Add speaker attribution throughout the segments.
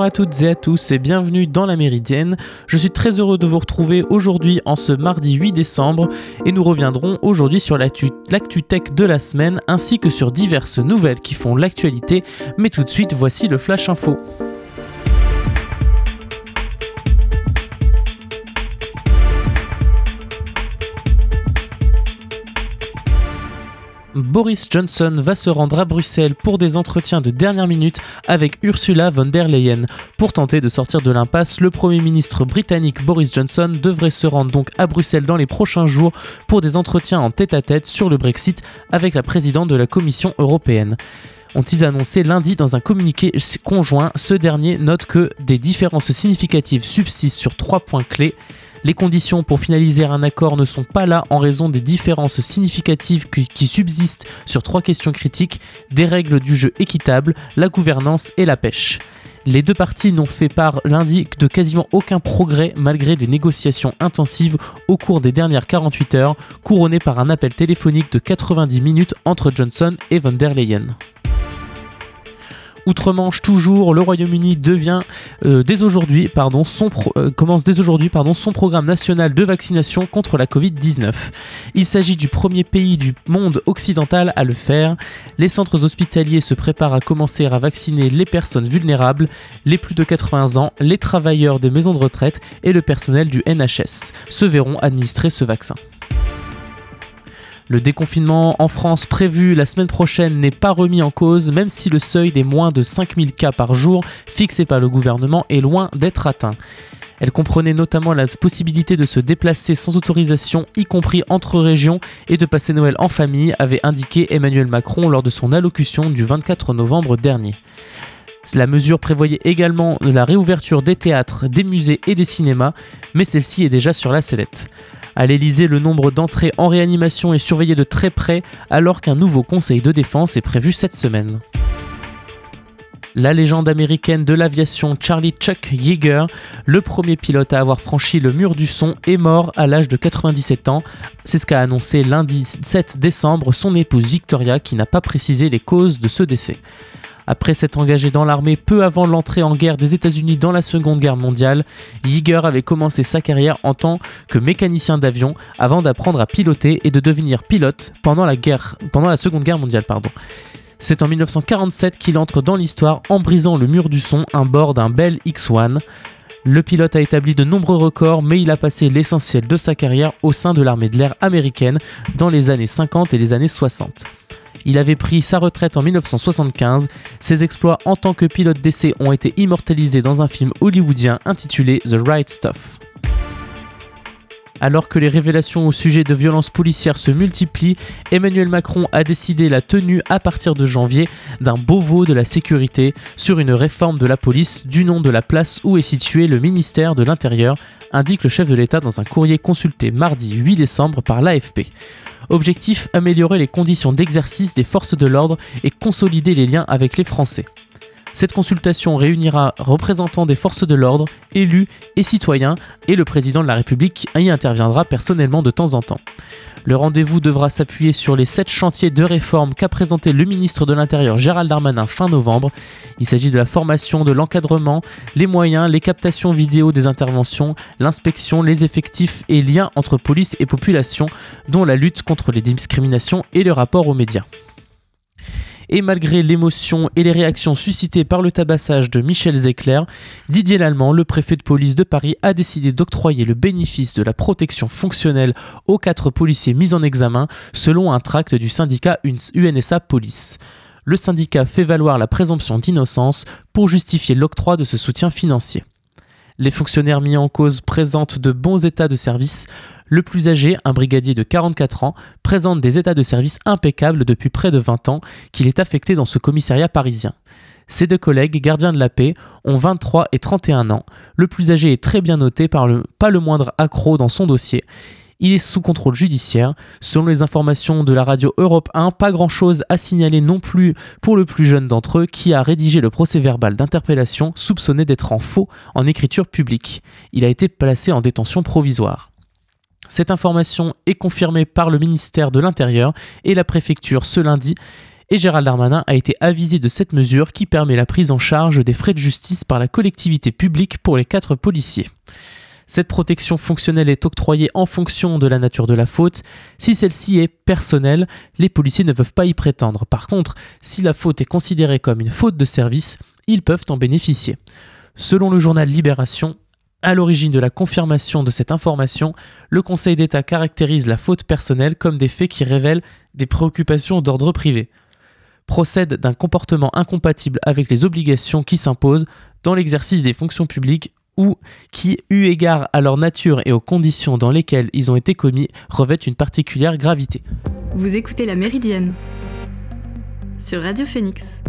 Speaker 1: Bonjour à toutes et à tous et bienvenue dans la Méridienne. Je suis très heureux de vous retrouver aujourd'hui en ce mardi 8 décembre et nous reviendrons aujourd'hui sur l'actu tech de la semaine ainsi que sur diverses nouvelles qui font l'actualité. Mais tout de suite, voici le Flash Info. Boris Johnson va se rendre à Bruxelles pour des entretiens de dernière minute avec Ursula von der Leyen. Pour tenter de sortir de l'impasse, le Premier ministre britannique Boris Johnson devrait se rendre donc à Bruxelles dans les prochains jours pour des entretiens en tête-à-tête sur le Brexit avec la présidente de la Commission européenne ont-ils annoncé lundi dans un communiqué conjoint. Ce dernier note que des différences significatives subsistent sur trois points clés. Les conditions pour finaliser un accord ne sont pas là en raison des différences significatives qui, subsistent sur trois questions critiques, des règles du jeu équitables, la gouvernance et la pêche. Les deux parties n'ont fait part lundi de quasiment aucun progrès malgré des négociations intensives au cours des dernières 48 heures, couronnées par un appel téléphonique de 90 minutes entre Johnson et von der Leyen. Outre-Manche, toujours, le Royaume-Uni devient euh, dès aujourd'hui, euh, commence dès aujourd'hui pardon, son programme national de vaccination contre la Covid-19. Il s'agit du premier pays du monde occidental à le faire. Les centres hospitaliers se préparent à commencer à vacciner les personnes vulnérables, les plus de 80 ans, les travailleurs des maisons de retraite et le personnel du NHS se verront administrer ce vaccin. Le déconfinement en France prévu la semaine prochaine n'est pas remis en cause, même si le seuil des moins de 5000 cas par jour fixé par le gouvernement est loin d'être atteint. Elle comprenait notamment la possibilité de se déplacer sans autorisation, y compris entre régions, et de passer Noël en famille, avait indiqué Emmanuel Macron lors de son allocution du 24 novembre dernier. La mesure prévoyait également la réouverture des théâtres, des musées et des cinémas, mais celle-ci est déjà sur la sellette. À l'Elysée, le nombre d'entrées en réanimation est surveillé de très près alors qu'un nouveau conseil de défense est prévu cette semaine. La légende américaine de l'aviation Charlie Chuck Yeager, le premier pilote à avoir franchi le mur du son, est mort à l'âge de 97 ans. C'est ce qu'a annoncé lundi 7 décembre son épouse Victoria qui n'a pas précisé les causes de ce décès. Après s'être engagé dans l'armée peu avant l'entrée en guerre des États-Unis dans la Seconde Guerre mondiale, Yeager avait commencé sa carrière en tant que mécanicien d'avion avant d'apprendre à piloter et de devenir pilote pendant la, Seconde Guerre mondiale. Pardon. C'est en 1947 qu'il entre dans l'histoire en brisant le mur du son à bord d'un Bell X-1. Le pilote a établi de nombreux records, mais il a passé l'essentiel de sa carrière au sein de l'armée de l'air américaine dans les années 50 et les années 60. Il avait pris sa retraite en 1975. Ses exploits en tant que pilote d'essai ont été immortalisés dans un film hollywoodien intitulé The Right Stuff. Alors que les révélations au sujet de violences policières se multiplient, Emmanuel Macron a décidé la tenue à partir de janvier d'un Beauvau de la sécurité sur une réforme de la police du nom de la place où est situé le ministère de l'Intérieur, indique le chef de l'État dans un courrier consulté mardi 8 décembre par l'AFP. Objectif améliorer les conditions d'exercice des forces de l'ordre et consolider les liens avec les Français. Cette consultation réunira représentants des forces de l'ordre, élus et citoyens, et le président de la République y interviendra personnellement de temps en temps. Le rendez-vous devra s'appuyer sur les sept chantiers de réforme qu'a présenté le ministre de l'Intérieur Gérald Darmanin fin novembre. Il s'agit de la formation, de l'encadrement, les moyens, les captations vidéo des interventions, l'inspection, les effectifs et liens entre police et population, dont la lutte contre les discriminations et le rapport aux médias. Et malgré l'émotion et les réactions suscitées par le tabassage de Michel Zecler, Didier Lallemand, le préfet de police de Paris, a décidé d'octroyer le bénéfice de la protection fonctionnelle aux quatre policiers mis en examen selon un tract du syndicat UNSA Police. Le syndicat fait valoir la présomption d'innocence pour justifier l'octroi de ce soutien financier. Les fonctionnaires mis en cause présentent de bons états de service. Le plus âgé, un brigadier de 44 ans, présente des états de service impeccables depuis près de 20 ans qu'il est affecté dans ce commissariat parisien. Ses deux collègues, gardiens de la paix, ont 23 et 31 ans. Le plus âgé est très bien noté par le, pas le moindre accro dans son dossier. Il est sous contrôle judiciaire. Selon les informations de la radio Europe 1, pas grand-chose à signaler non plus pour le plus jeune d'entre eux qui a rédigé le procès verbal d'interpellation soupçonné d'être en faux en écriture publique. Il a été placé en détention provisoire. Cette information est confirmée par le ministère de l'Intérieur et la préfecture ce lundi et Gérald Darmanin a été avisé de cette mesure qui permet la prise en charge des frais de justice par la collectivité publique pour les quatre policiers. Cette protection fonctionnelle est octroyée en fonction de la nature de la faute. Si celle-ci est personnelle, les policiers ne peuvent pas y prétendre. Par contre, si la faute est considérée comme une faute de service, ils peuvent en bénéficier. Selon le journal Libération, à l'origine de la confirmation de cette information, le Conseil d'État caractérise la faute personnelle comme des faits qui révèlent des préoccupations d'ordre privé, procède d'un comportement incompatible avec les obligations qui s'imposent dans l'exercice des fonctions publiques ou qui, eu égard à leur nature et aux conditions dans lesquelles ils ont été commis, revêtent une particulière gravité.
Speaker 2: Vous écoutez La Méridienne sur Radio Phoenix.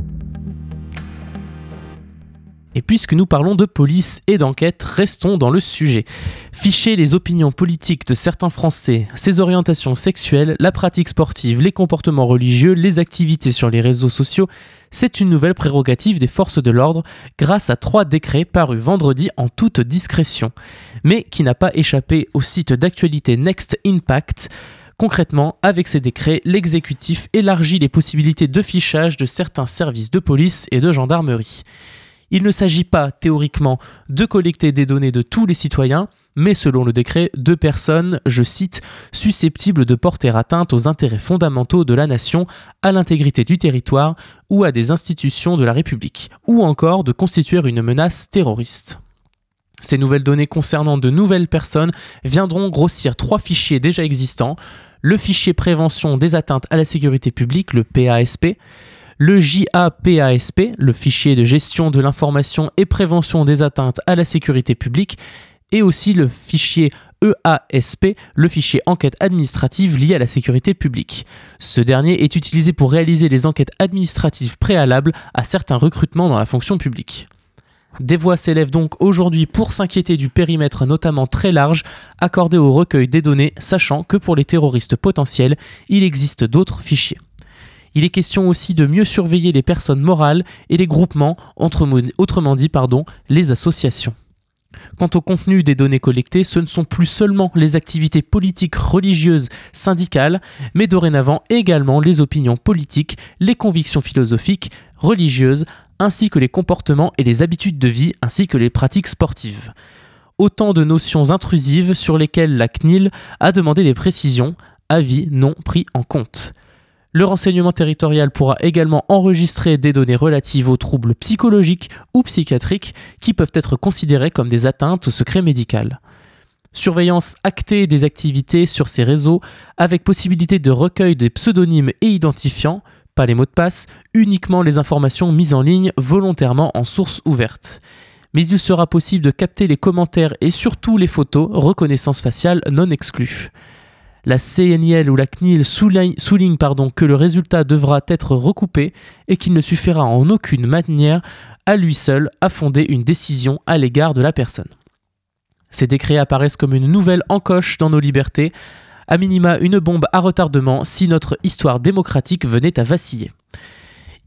Speaker 1: Et puisque nous parlons de police et d'enquête, restons dans le sujet. Ficher les opinions politiques de certains Français, ses orientations sexuelles, la pratique sportive, les comportements religieux, les activités sur les réseaux sociaux, c'est une nouvelle prérogative des forces de l'ordre grâce à trois décrets parus vendredi en toute discrétion, mais qui n'a pas échappé au site d'actualité Next Impact. Concrètement, avec ces décrets, l'exécutif élargit les possibilités de fichage de certains services de police et de gendarmerie. Il ne s'agit pas théoriquement de collecter des données de tous les citoyens, mais selon le décret, de personnes, je cite, susceptibles de porter atteinte aux intérêts fondamentaux de la nation, à l'intégrité du territoire ou à des institutions de la République, ou encore de constituer une menace terroriste. Ces nouvelles données concernant de nouvelles personnes viendront grossir trois fichiers déjà existants, le fichier prévention des atteintes à la sécurité publique, le PASP, le JAPASP, le fichier de gestion de l'information et prévention des atteintes à la sécurité publique, et aussi le fichier EASP, le fichier enquête administrative liée à la sécurité publique. Ce dernier est utilisé pour réaliser les enquêtes administratives préalables à certains recrutements dans la fonction publique. Des voix s'élèvent donc aujourd'hui pour s'inquiéter du périmètre notamment très large accordé au recueil des données, sachant que pour les terroristes potentiels, il existe d'autres fichiers. Il est question aussi de mieux surveiller les personnes morales et les groupements, autrement dit les associations. Quant au contenu des données collectées, ce ne sont plus seulement les activités politiques, religieuses, syndicales, mais dorénavant également les opinions politiques, les convictions philosophiques, religieuses, ainsi que les comportements et les habitudes de vie, ainsi que les pratiques sportives. Autant de notions intrusives sur lesquelles la CNIL a demandé des précisions, avis non pris en compte. Le renseignement territorial pourra également enregistrer des données relatives aux troubles psychologiques ou psychiatriques qui peuvent être considérés comme des atteintes au secret médical. Surveillance actée des activités sur ces réseaux avec possibilité de recueil des pseudonymes et identifiants, pas les mots de passe, uniquement les informations mises en ligne volontairement en source ouverte. Mais il sera possible de capter les commentaires et surtout les photos, reconnaissance faciale non exclue. La CNIL ou la CNIL souligne, pardon, que le résultat devra être recoupé et qu'il ne suffira en aucune manière à lui seul à fonder une décision à l'égard de la personne. Ces décrets apparaissent comme une nouvelle encoche dans nos libertés, à minima une bombe à retardement si notre histoire démocratique venait à vaciller.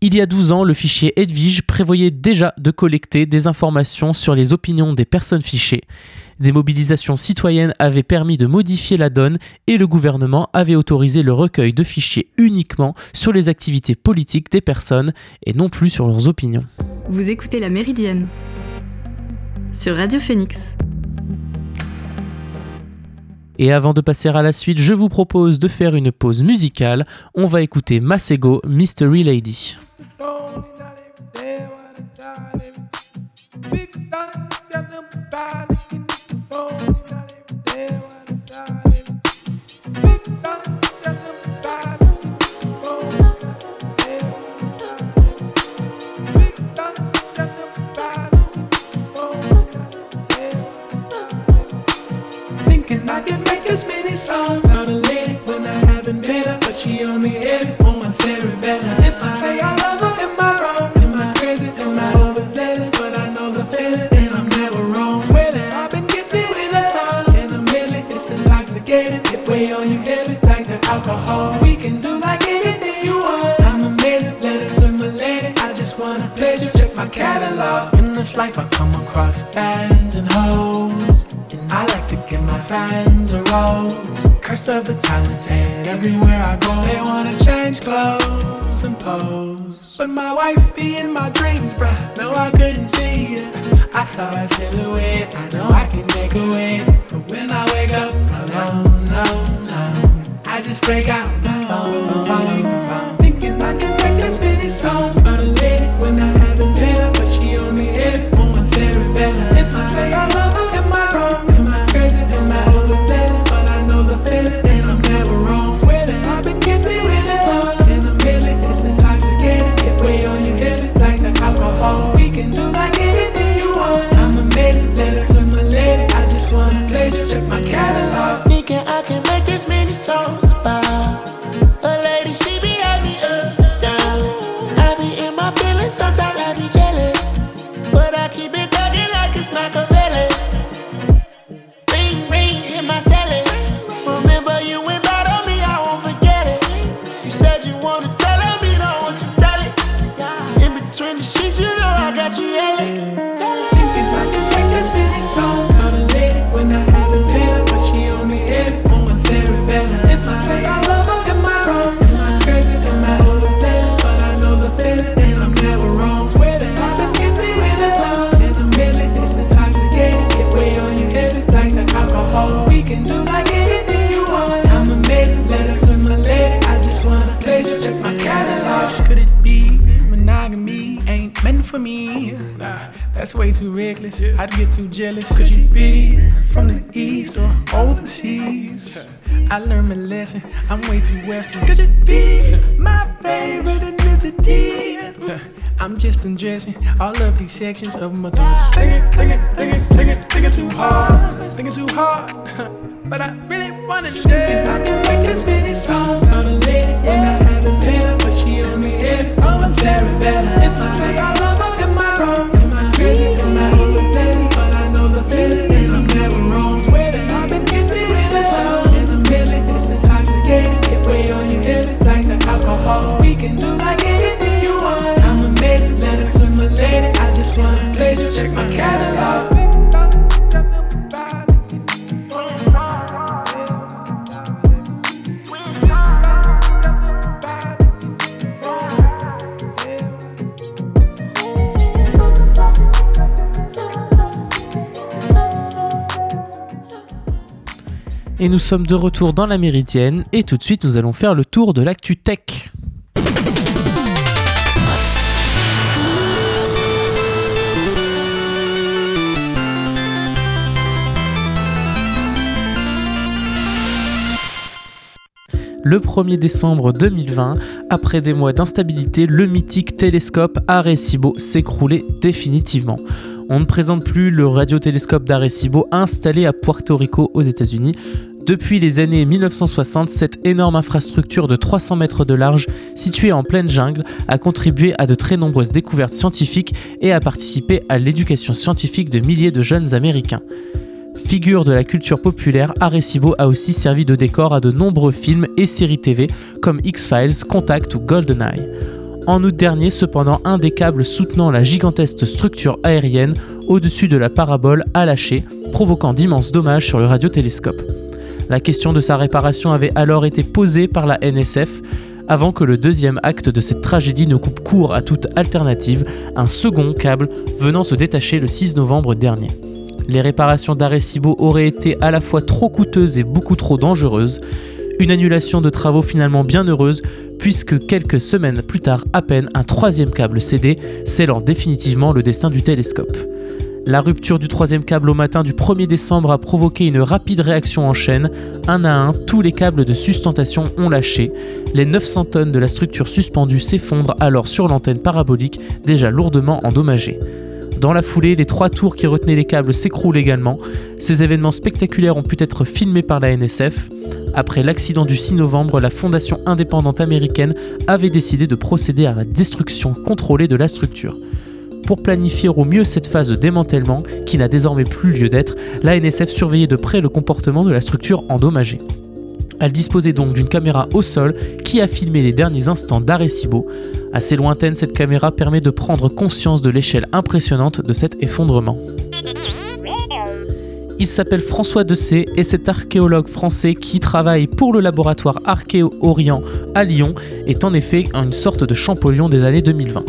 Speaker 1: Il y a 12 ans, le fichier Edwige prévoyait déjà de collecter des informations sur les opinions des personnes fichées. Des mobilisations citoyennes avaient permis de modifier la donne et le gouvernement avait autorisé le recueil de fichiers uniquement sur les activités politiques des personnes et non plus sur leurs opinions.
Speaker 2: Vous écoutez La Méridienne sur Radio Phoenix.
Speaker 1: Et avant de passer à la suite, je vous propose de faire une pause musicale. On va écouter Masego, Mystery Lady. Only not every day, what a time. Big time, got them bad.
Speaker 3: Pose. But my wife be in my dreams, bruh. No, I couldn't see you. I saw a silhouette. I know I can make a way. But when I wake up alone, no, no, I just break out my phone, phone, phone. Thinking I can make this many songs. But I let it when I haven't been but she only hit it on one better. If I say I love way too reckless. I'd get too jealous. Could you be from the east or overseas? I learned my lesson. I'm way too western. Could you be my favorite ethnicity? I'm just undressing all of these sections of my thoughts. Thinking, thinking, thinking, thinking, thinking too hard. Thinking too hard. But I really wanna live. I can make this many songs. Call a lady when I haven't been her, but she only hit it on one better. If I say I love her, am I wrong?
Speaker 1: Et nous sommes de retour dans la Méridienne et tout de suite nous allons faire le tour de l'actu tech. Le 1er décembre 2020, après des mois d'instabilité, le mythique télescope Arecibo s'écroulait définitivement. On ne présente plus le radiotélescope d'Arecibo installé à Puerto Rico aux États-Unis. Depuis les années 1960, cette énorme infrastructure de 300 mètres de large, située en pleine jungle, a contribué à de très nombreuses découvertes scientifiques et a participé à l'éducation scientifique de milliers de jeunes Américains. Figure de la culture populaire, Arecibo a aussi servi de décor à de nombreux films et séries TV comme X-Files, Contact ou GoldenEye. En août dernier, cependant, un des câbles soutenant la gigantesque structure aérienne au-dessus de la parabole a lâché, provoquant d'immenses dommages sur le radiotélescope. La question de sa réparation avait alors été posée par la NSF, avant que le deuxième acte de cette tragédie ne coupe court à toute alternative, un second câble venant se détacher le 6 novembre dernier. Les réparations d'Arecibo auraient été à la fois trop coûteuses et beaucoup trop dangereuses, une annulation de travaux finalement bien heureuse, puisque quelques semaines plus tard à peine, un troisième câble cédé, scellant définitivement le destin du télescope. La rupture du troisième câble au matin du 1er décembre a provoqué une rapide réaction en chaîne. Un à un, tous les câbles de sustentation ont lâché. Les 900 tonnes de la structure suspendue s'effondrent alors sur l'antenne parabolique, déjà lourdement endommagée. Dans la foulée, les trois tours qui retenaient les câbles s'écroulent également. Ces événements spectaculaires ont pu être filmés par la NSF. Après l'accident du 6 novembre, la fondation indépendante américaine avait décidé de procéder à la destruction contrôlée de la structure. Pour planifier au mieux cette phase de démantèlement, qui n'a désormais plus lieu d'être, la NSF surveillait de près le comportement de la structure endommagée. Elle disposait donc d'une caméra au sol qui a filmé les derniers instants d'Arecibo. Assez lointaine, cette caméra permet de prendre conscience de l'échelle impressionnante de cet effondrement. Il s'appelle François Dessay et cet archéologue français qui travaille pour le laboratoire Archéo-Orient à Lyon est en effet une sorte de Champollion des années 2020.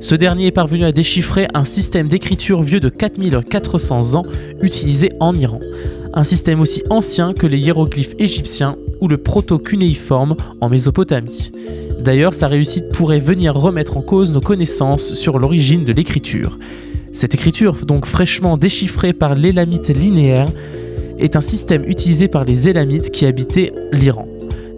Speaker 1: Ce dernier est parvenu à déchiffrer un système d'écriture vieux de 4400 ans utilisé en Iran. Un système aussi ancien que les hiéroglyphes égyptiens ou le proto-cunéiforme en Mésopotamie. D'ailleurs, sa réussite pourrait venir remettre en cause nos connaissances sur l'origine de l'écriture. Cette écriture, donc fraîchement déchiffrée par l'élamite linéaire, est un système utilisé par les élamites qui habitaient l'Iran.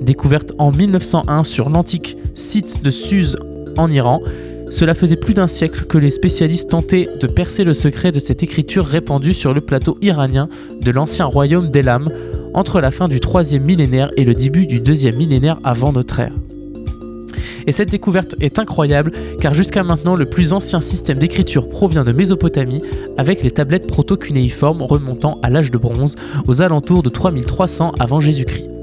Speaker 1: Découverte en 1901 sur l'antique site de Suse en Iran, cela faisait plus d'un siècle que les spécialistes tentaient de percer le secret de cette écriture répandue sur le plateau iranien de l'ancien royaume d'Elam entre la fin du 3 millénaire et le début du 2 millénaire avant notre ère. Et cette découverte est incroyable car jusqu'à maintenant le plus ancien système d'écriture provient de Mésopotamie avec les tablettes proto-cunéiformes remontant à l'âge de bronze aux alentours de 3300 avant Jésus-Christ.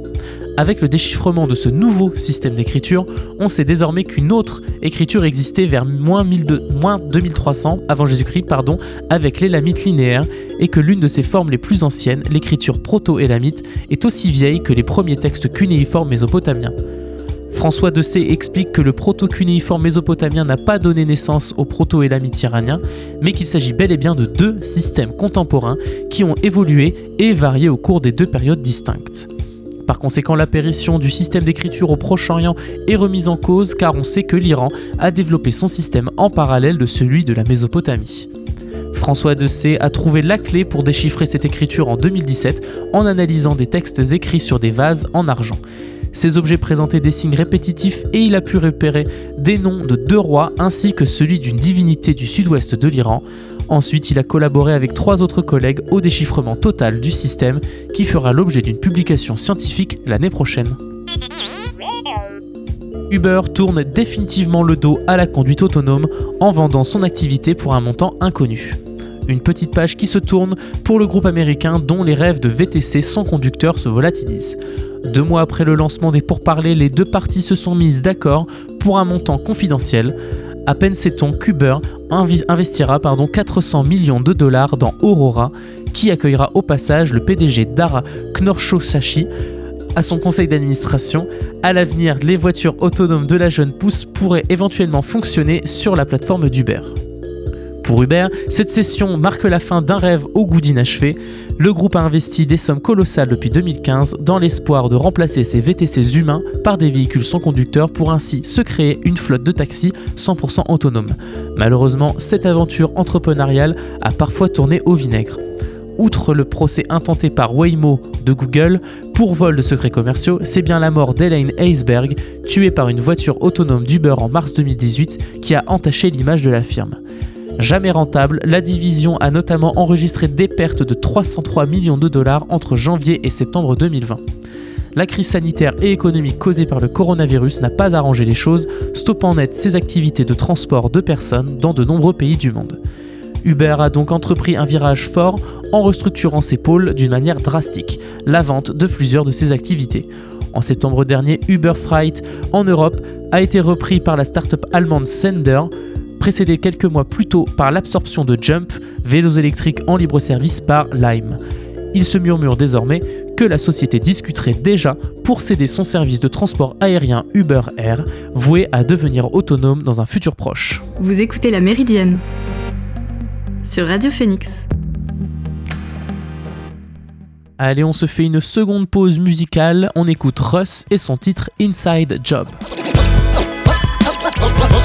Speaker 1: Avec le déchiffrement de ce nouveau système d'écriture, on sait désormais qu'une autre écriture existait vers moins, 2300 avant Jésus-Christ avec l'élamite linéaire et que l'une de ses formes les plus anciennes, l'écriture proto-élamite, est aussi vieille que les premiers textes cunéiformes mésopotamiens. François de C explique que le proto-cunéiforme mésopotamien n'a pas donné naissance au proto-élamite iranien, mais qu'il s'agit bel et bien de deux systèmes contemporains qui ont évolué et varié au cours des deux périodes distinctes. Par conséquent, l'apparition du système d'écriture au Proche-Orient est remise en cause car on sait que l'Iran a développé son système en parallèle de celui de la Mésopotamie. François de C a trouvé la clé pour déchiffrer cette écriture en 2017 en analysant des textes écrits sur des vases en argent. Ces objets présentaient des signes répétitifs et il a pu repérer des noms de deux rois ainsi que celui d'une divinité du sud-ouest de l'Iran. Ensuite, il a collaboré avec trois autres collègues au déchiffrement total du système qui fera l'objet d'une publication scientifique l'année prochaine. Uber tourne définitivement le dos à la conduite autonome en vendant son activité pour un montant inconnu. Une petite page qui se tourne pour le groupe américain dont les rêves de VTC sans conducteur se volatilisent. Deux mois après le lancement des pourparlers, les deux parties se sont mises d'accord pour un montant confidentiel. À peine sait-on qu'Uber investira pardon, 400 millions de dollars dans Aurora, qui accueillera au passage le PDG Dara Knorchosashi à son conseil d'administration. À l'avenir, les voitures autonomes de la jeune pousse pourraient éventuellement fonctionner sur la plateforme d'Uber. Pour Uber, cette session marque la fin d'un rêve au goût d'inachevé. Le groupe a investi des sommes colossales depuis 2015 dans l'espoir de remplacer ses VTC humains par des véhicules sans conducteur pour ainsi se créer une flotte de taxis 100% autonomes. Malheureusement, cette aventure entrepreneuriale a parfois tourné au vinaigre. Outre le procès intenté par Waymo de Google pour vol de secrets commerciaux, c'est bien la mort d'Elaine Heisberg, tuée par une voiture autonome d'Uber en mars 2018, qui a entaché l'image de la firme. Jamais rentable, la division a notamment enregistré des pertes de 303 millions de dollars entre janvier et septembre 2020. La crise sanitaire et économique causée par le coronavirus n'a pas arrangé les choses, stoppant net ses activités de transport de personnes dans de nombreux pays du monde. Uber a donc entrepris un virage fort en restructurant ses pôles d'une manière drastique, la vente de plusieurs de ses activités. En septembre dernier, Uber Freight en Europe a été repris par la start-up allemande Sender, précédé quelques mois plus tôt par l'absorption de Jump, vélos électriques en libre service par Lime. Il se murmure désormais que la société discuterait déjà pour céder son service de transport aérien Uber Air, voué à devenir autonome dans un futur proche.
Speaker 2: Vous écoutez La Méridienne sur Radio Phoenix.
Speaker 1: Allez, on se fait une seconde pause musicale, on écoute Russ et son titre Inside Job.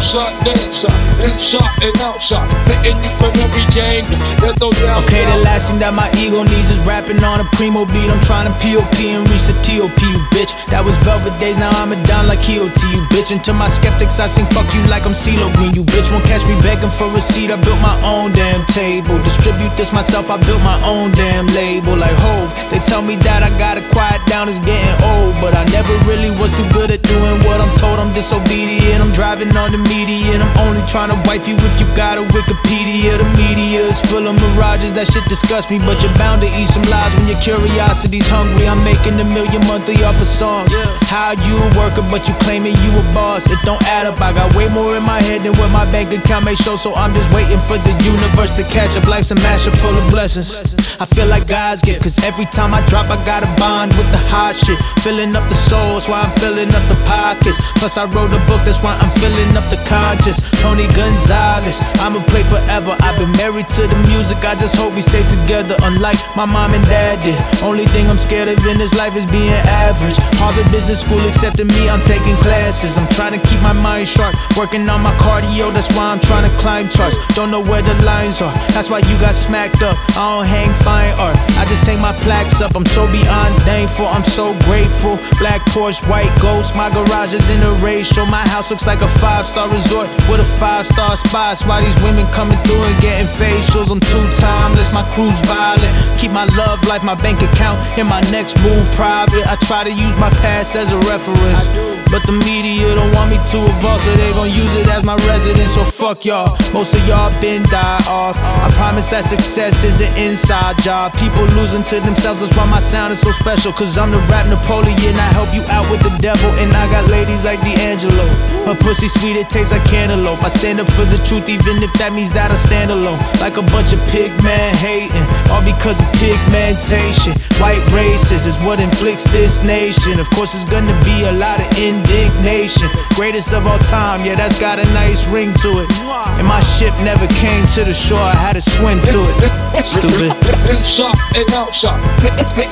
Speaker 4: Shot, then shot, then shot and out shot. Hitting you from every game.
Speaker 5: Okay, the last thing that my ego needs is rapping on a primo beat. I'm trying to POP and reach the TOP, you bitch. That was velvet days, now I'm a down like EOT, you bitch. And to my skeptics, I sing fuck you like I'm CeeLo Green. You bitch won't catch me begging for a seat. I built my own damn table. Distribute this myself, I built my own damn label. Like Hove, they tell me that I gotta quiet down, it's getting old. But I never really was too good at doing what I'm told. I'm disobedient, I'm driving on the media and I'm only trying to wife you if you got a Wikipedia. The media is full of mirages, that shit disgusts me. But you're bound to eat some lies when your curiosity's hungry. I'm making a million monthly off of songs. How you a worker, but you claiming you a boss? It don't add up. I got way more in my head than what my bank account may show. So I'm just waiting for the universe to catch up. Life's a mashup full of blessings. I feel like God's gift, cause every time I drop, I got a bond with the hot shit. Filling up the souls while I'm filling up the pockets. Plus, I wrote a book, that's why I'm filling up the conscious. Tony Gonzalez, I'ma play forever. I've been married to the music, I just hope we stay together. Unlike my mom and dad did. Only thing I'm scared of in this life is being average. Harvard Business School accepting me, I'm taking classes. I'm trying to keep my mind sharp, working on my cardio, that's why I'm trying to climb charts. Don't know where the lines are, that's why you got smacked up. I don't hang fine art, I just hang my plaques up. I'm so beyond thankful, I'm so grateful. Black Porsche, white ghost, my garage is in a ratio. My house looks like a five star resort with a five star spot. Why these women coming through and getting facials? I'm too timeless, my crew's violent. Keep my love life, my bank account, and my next move private. I try to use my past as a reference. But the media don't want me to evolve, so they gon' use it as my residence. So fuck y'all. Most of y'all been die off. I promise that success is an inside job. People losing to themselves, that's why my sound is so special. Cause I'm the rap Napoleon. I help you out with the devil, and I got ladies like D'Angelo. Her pussy sweet, it tastes like cantaloupe. I stand up for the truth, even if that means that I stand alone. Like a bunch of pig men hating, all because of pigmentation. White races is what inflicts this nation. Of course, it's gonna be a lot of indignation. Greatest of all time, yeah, that's got a nice ring to it. And my ship never came to the shore, I had to swim to it. Stupid.
Speaker 4: Inside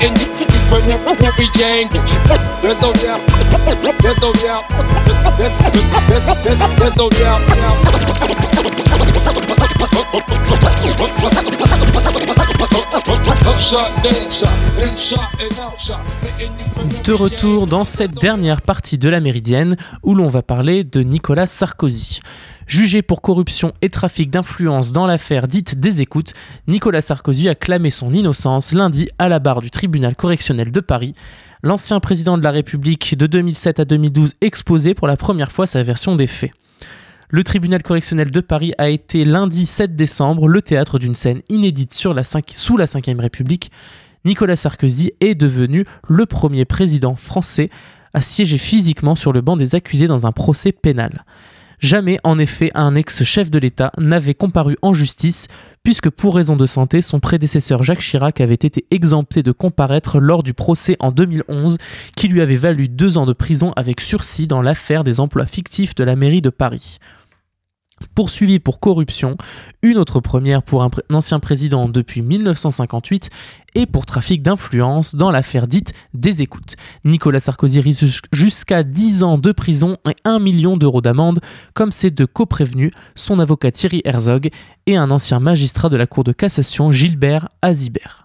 Speaker 4: and you from every angle. There's no doubt, there's no doubt, there's no doubt.
Speaker 1: De retour dans cette dernière partie de la Méridienne où l'on va parler de Nicolas Sarkozy. Jugé pour corruption et trafic d'influence dans l'affaire dite des écoutes, Nicolas Sarkozy a clamé son innocence lundi à la barre du tribunal correctionnel de Paris. L'ancien président de la République de 2007 à 2012 exposait pour la première fois sa version des faits. Le tribunal correctionnel de Paris a été lundi 7 décembre le théâtre d'une scène inédite sous la Ve République. Nicolas Sarkozy est devenu le premier président français à siéger physiquement sur le banc des accusés dans un procès pénal. Jamais, en effet, un ex-chef de l'État n'avait comparu en justice, puisque pour raison de santé, son prédécesseur Jacques Chirac avait été exempté de comparaître lors du procès en 2011, qui lui avait valu deux ans de prison avec sursis dans l'affaire des emplois fictifs de la mairie de Paris. Poursuivi pour corruption, une autre première pour un, ancien président depuis 1958 et pour trafic d'influence dans l'affaire dite des écoutes. Nicolas Sarkozy risque jus- jusqu'à 10 ans de prison et 1 million d'euros d'amende, comme ces deux coprévenus, son avocat Thierry Herzog et un ancien magistrat de la Cour de cassation Gilbert Azibert.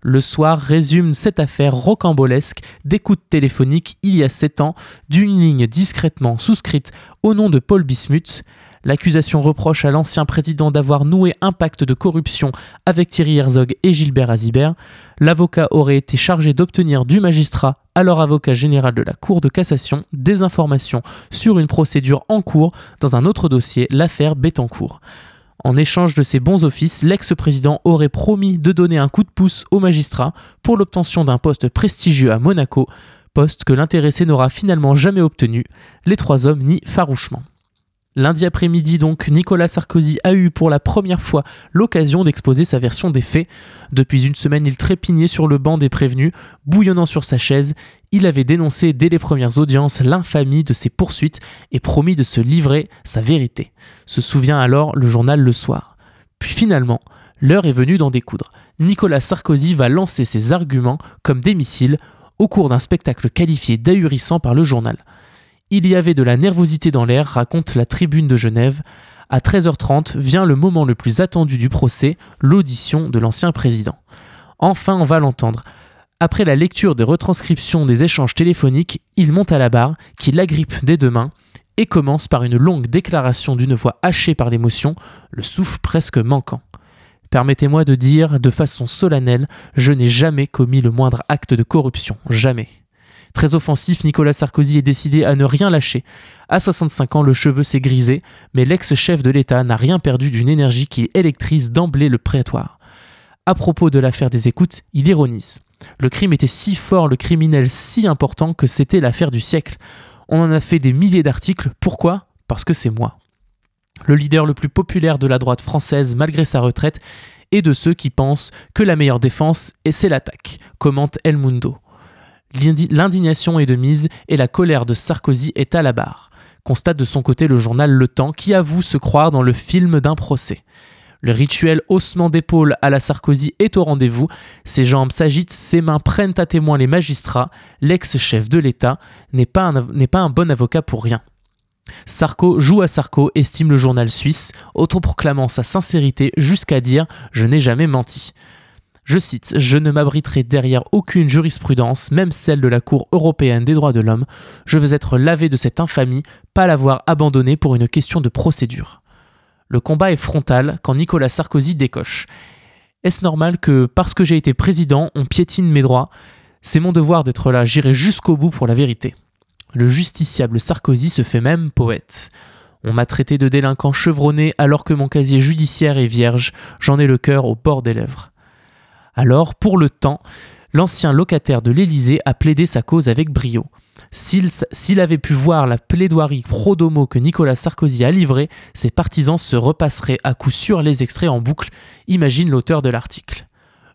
Speaker 1: Le soir résume cette affaire rocambolesque d'écoute téléphonique il y a 7 ans d'une ligne discrètement souscrite au nom de Paul Bismuth. L'accusation reproche à l'ancien président d'avoir noué un pacte de corruption avec Thierry Herzog et Gilbert Azibert. L'avocat aurait été chargé d'obtenir du magistrat, alors avocat général de la Cour de cassation, des informations sur une procédure en cours dans un autre dossier, l'affaire Bettencourt. En échange de ses bons offices, l'ex-président aurait promis de donner un coup de pouce au magistrat pour l'obtention d'un poste prestigieux à Monaco, poste que l'intéressé n'aura finalement jamais obtenu. Les trois hommes nient farouchement. Lundi après-midi, donc, Nicolas Sarkozy a eu pour la première fois l'occasion d'exposer sa version des faits. Depuis une semaine, il trépignait sur le banc des prévenus, bouillonnant sur sa chaise. Il avait dénoncé dès les premières audiences l'infamie de ses poursuites et promis de se livrer sa vérité. Se souvient alors le journal Le Soir. Puis finalement, l'heure est venue d'en découdre. Nicolas Sarkozy va lancer ses arguments comme des missiles au cours d'un spectacle qualifié d'ahurissant par le journal. Il y avait de la nervosité dans l'air, raconte la tribune de Genève. À 13h30 vient le moment le plus attendu du procès, l'audition de l'ancien président. Enfin, on va l'entendre. Après la lecture des retranscriptions des échanges téléphoniques, il monte à la barre, qui l'agrippe des deux mains, et commence par une longue déclaration d'une voix hachée par l'émotion, le souffle presque manquant. Permettez-moi de dire de façon solennelle, je n'ai jamais commis le moindre acte de corruption, jamais. Très offensif, Nicolas Sarkozy est décidé à ne rien lâcher. À 65 ans, le cheveu s'est grisé, mais l'ex-chef de l'État n'a rien perdu d'une énergie qui électrise d'emblée le prétoire. À propos de l'affaire des écoutes, il ironise. Le crime était si fort, le criminel si important que c'était l'affaire du siècle. On en a fait des milliers d'articles. Pourquoi? Parce que c'est moi. Le leader le plus populaire de la droite française malgré sa retraite et de ceux qui pensent que la meilleure défense, c'est l'attaque, commente El Mundo. L'indignation est de mise et la colère de Sarkozy est à la barre, constate de son côté le journal Le Temps qui avoue se croire dans le film d'un procès. Le rituel haussement d'épaule à la Sarkozy est au rendez-vous, ses jambes s'agitent, ses mains prennent à témoin les magistrats, l'ex-chef de l'État n'est pas, pas un bon avocat pour rien. Sarko joue à Sarko, estime le journal suisse, autoproclamant sa sincérité jusqu'à dire Je n'ai jamais menti. Je cite Je ne m'abriterai derrière aucune jurisprudence, même celle de la Cour européenne des droits de l'homme. Je veux être lavé de cette infamie, pas l'avoir abandonné pour une question de procédure. Le combat est frontal quand Nicolas Sarkozy décoche. Est-ce normal que, parce que j'ai été président, on piétine mes droits? C'est mon devoir d'être là, j'irai jusqu'au bout pour la vérité. Le justiciable Sarkozy se fait même poète. On m'a traité de délinquant chevronné alors que mon casier judiciaire est vierge, j'en ai le cœur au bord des lèvres. Alors, pour le temps, l'ancien locataire de l'Élysée a plaidé sa cause avec brio. S'il avait pu voir la plaidoirie pro domo que Nicolas Sarkozy a livrée, ses partisans se repasseraient à coup sûr les extraits en boucle, imagine l'auteur de l'article.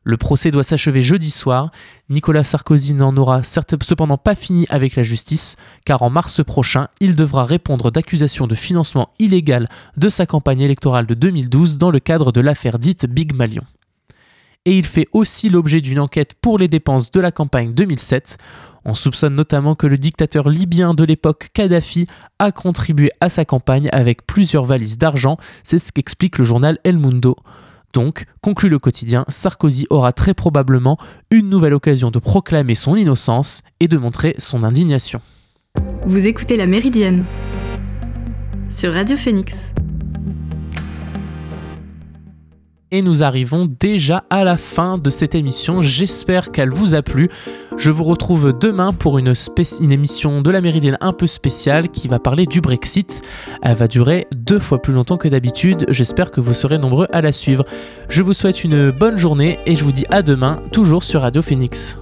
Speaker 1: Le procès doit s'achever jeudi soir. Nicolas Sarkozy n'en aura cependant pas fini avec la justice, car en mars prochain, il devra répondre d'accusations de financement illégal de sa campagne électorale de 2012 dans le cadre de l'affaire dite Big Malion et il fait aussi l'objet d'une enquête pour les dépenses de la campagne 2007. On soupçonne notamment que le dictateur libyen de l'époque, Kadhafi, a contribué à sa campagne avec plusieurs valises d'argent, c'est ce qu'explique le journal El Mundo. Donc, conclut le quotidien, Sarkozy aura très probablement une nouvelle occasion de proclamer son innocence et de montrer son indignation.
Speaker 2: Vous écoutez La Méridienne sur Radio Phoenix.
Speaker 1: Et nous arrivons déjà à la fin de cette émission. J'espère qu'elle vous a plu. Je vous retrouve demain pour une, émission de la Méridienne un peu spéciale qui va parler du Brexit. Elle va durer deux fois plus longtemps que d'habitude. J'espère que vous serez nombreux à la suivre. Je vous souhaite une bonne journée et je vous dis à demain, toujours sur Radio Phoenix.